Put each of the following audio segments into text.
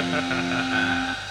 Ha ha ha ha ha ha!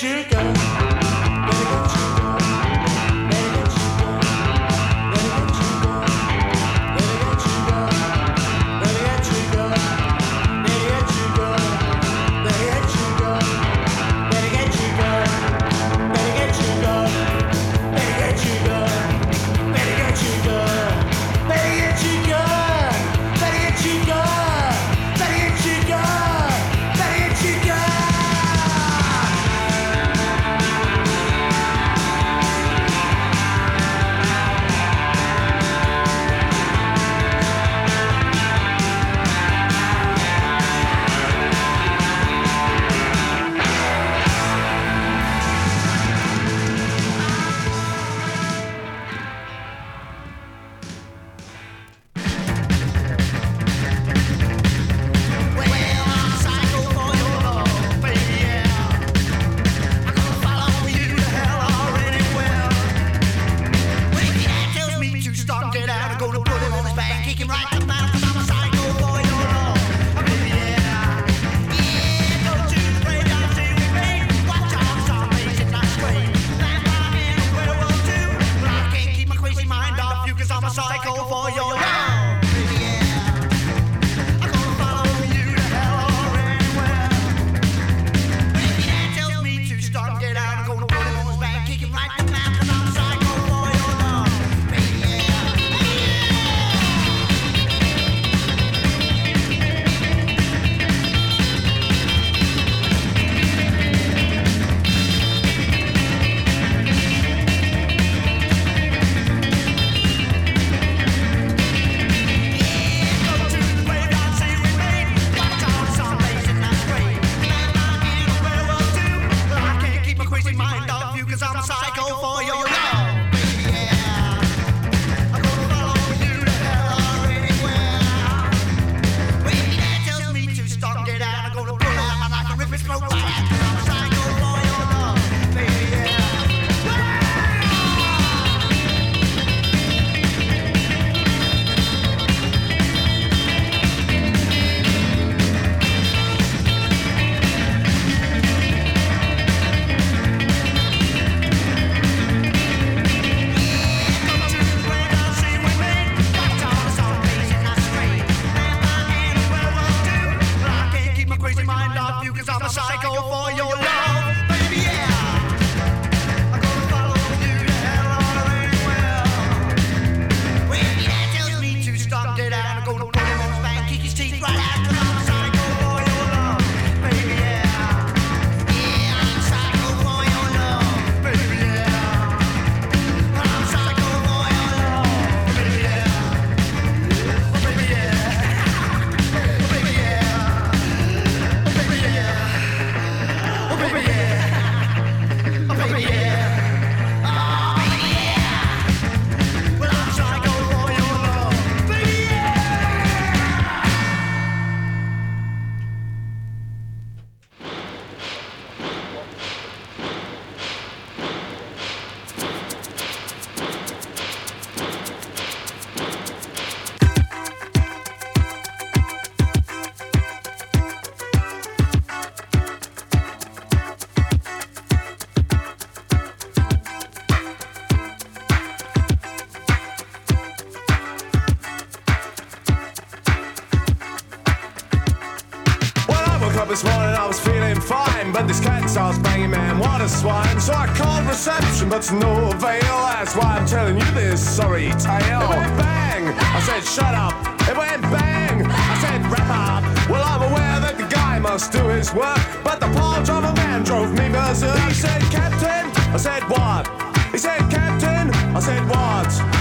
trigger. all to no avail. That's why I'm telling you this sorry tale. It went bang. I said, shut up. It went bang. I said, wrap up. Well, I'm aware that the guy must do his work, but the pile driver man drove me berserk. He said, Captain. I said, what? He said, Captain. I said, what?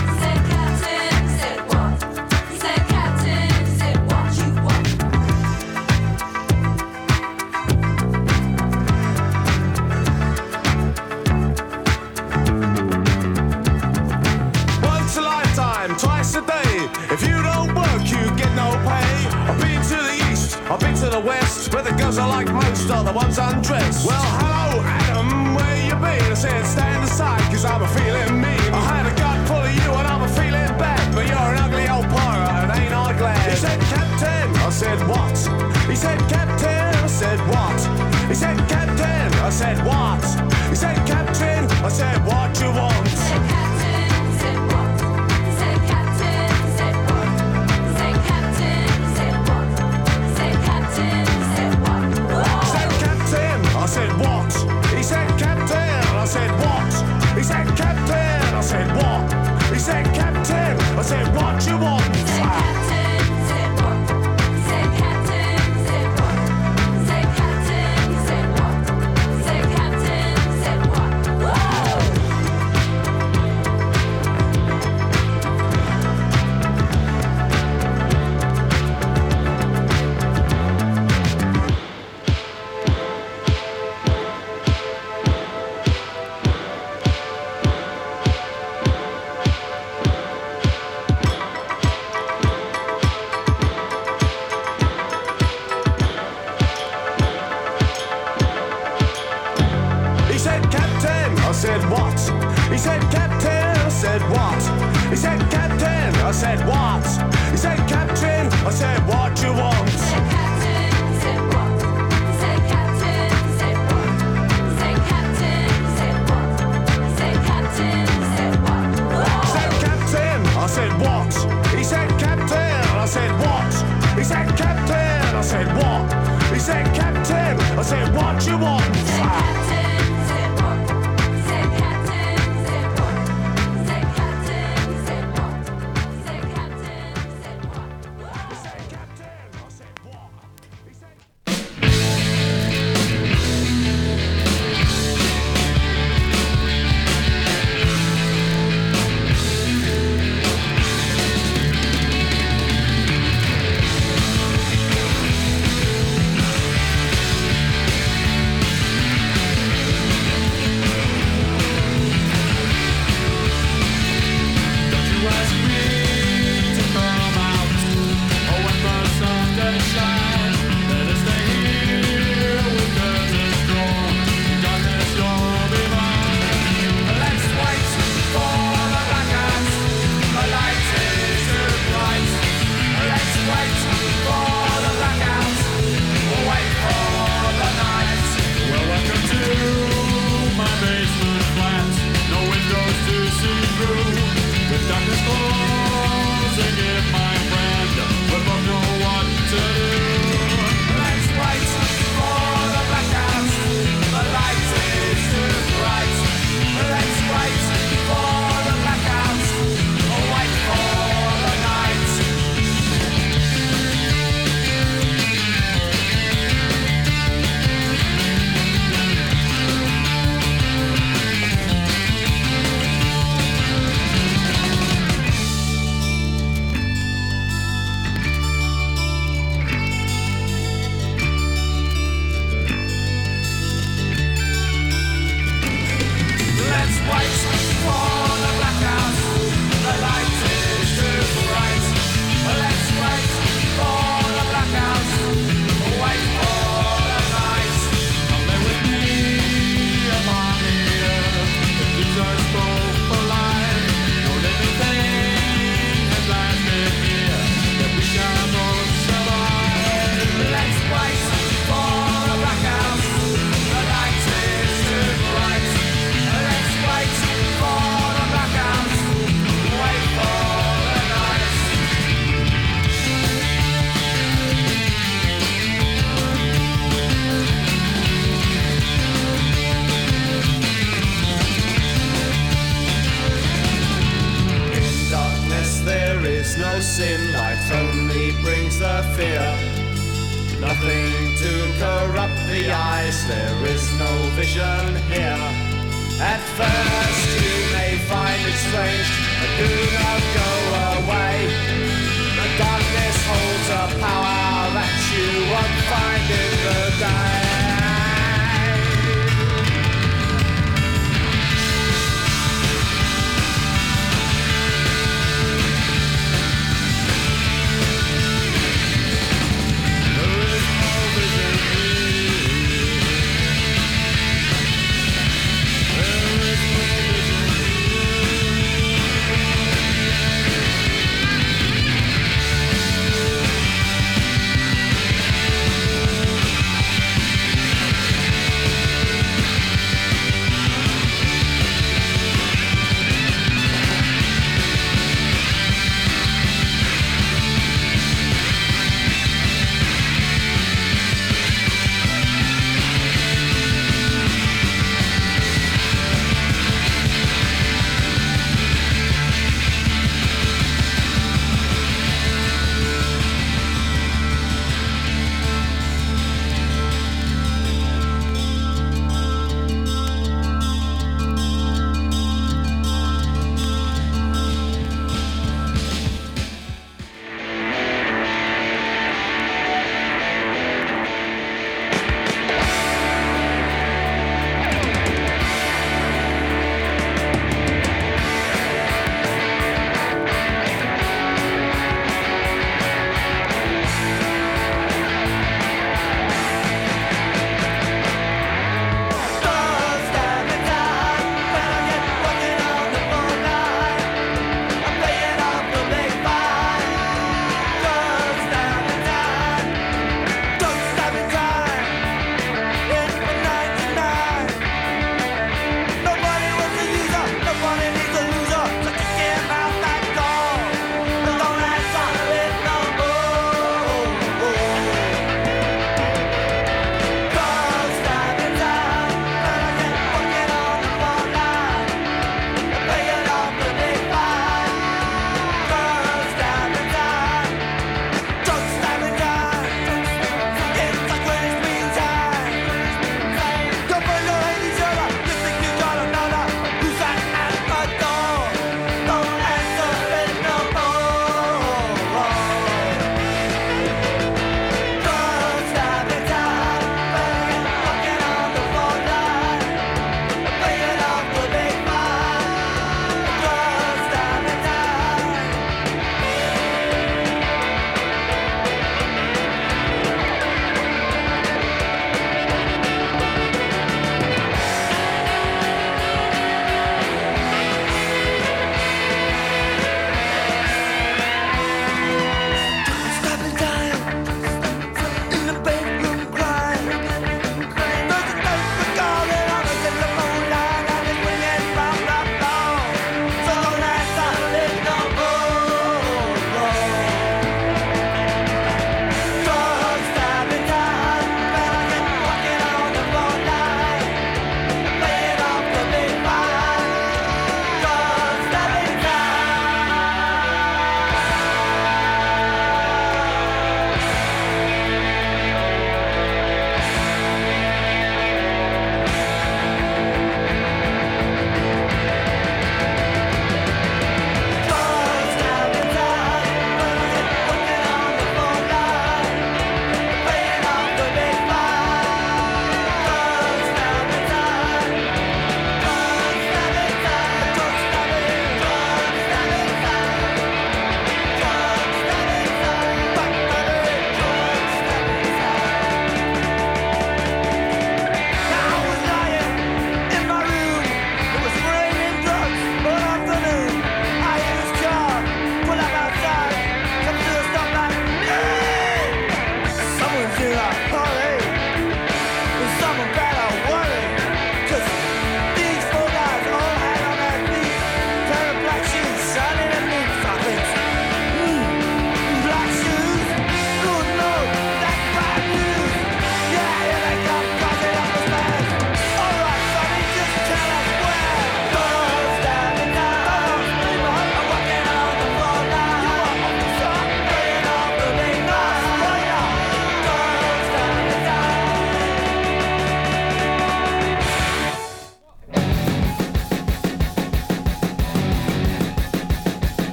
Sin light only brings the fear. Nothing to corrupt the eyes, there is no vision here. At first you may find it strange, but do not go away. The darkness holds a power that you won't find in the day.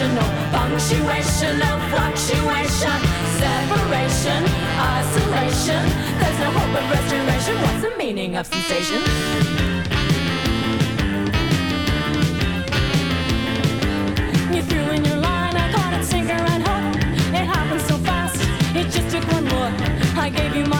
irrational punctuation and fluctuation, separation, isolation. There's no hope of restoration. What's the meaning of sensation? You threw in your line, I caught it sinker and hook. It happened so fast, it just took one look. I gave you my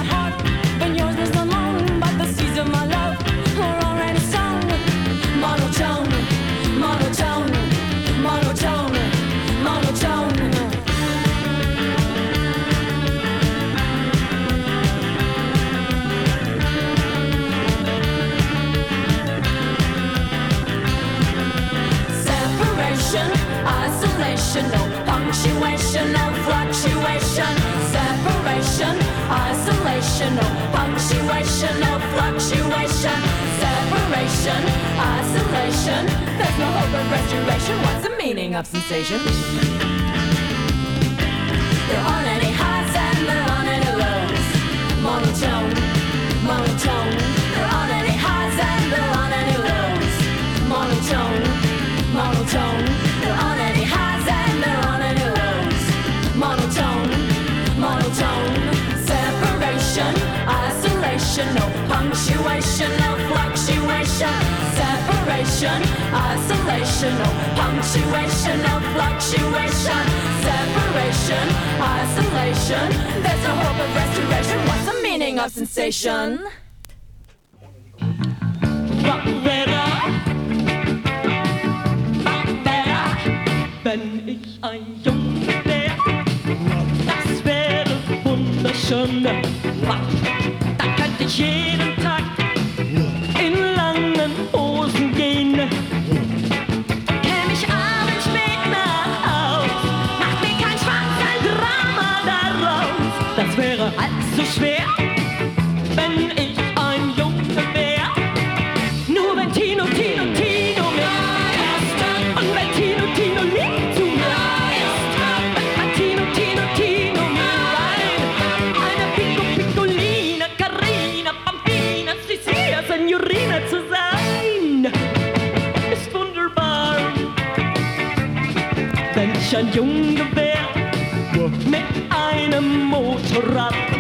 isolation, isolation. There's no hope of restoration. What's the meaning of sensation? There aren't any highs and there aren't any lows. Monotone, monotone. There aren't any highs and there aren't any lows. Monotone, monotone. There aren't any highs and there aren't any lows. Monotone, monotone. Separation, isolation, no punctuation, no fluctuation. Separation, separation, isolation, or punctuation, or fluctuation. Separation, isolation, there's no hope of restoration. What's the meaning of sensation? Better, better, wenn ich ein Junge wäre, das wäre wunderschön. Da könnte ich jeden ich ein Junge wär mit einem Motorrad,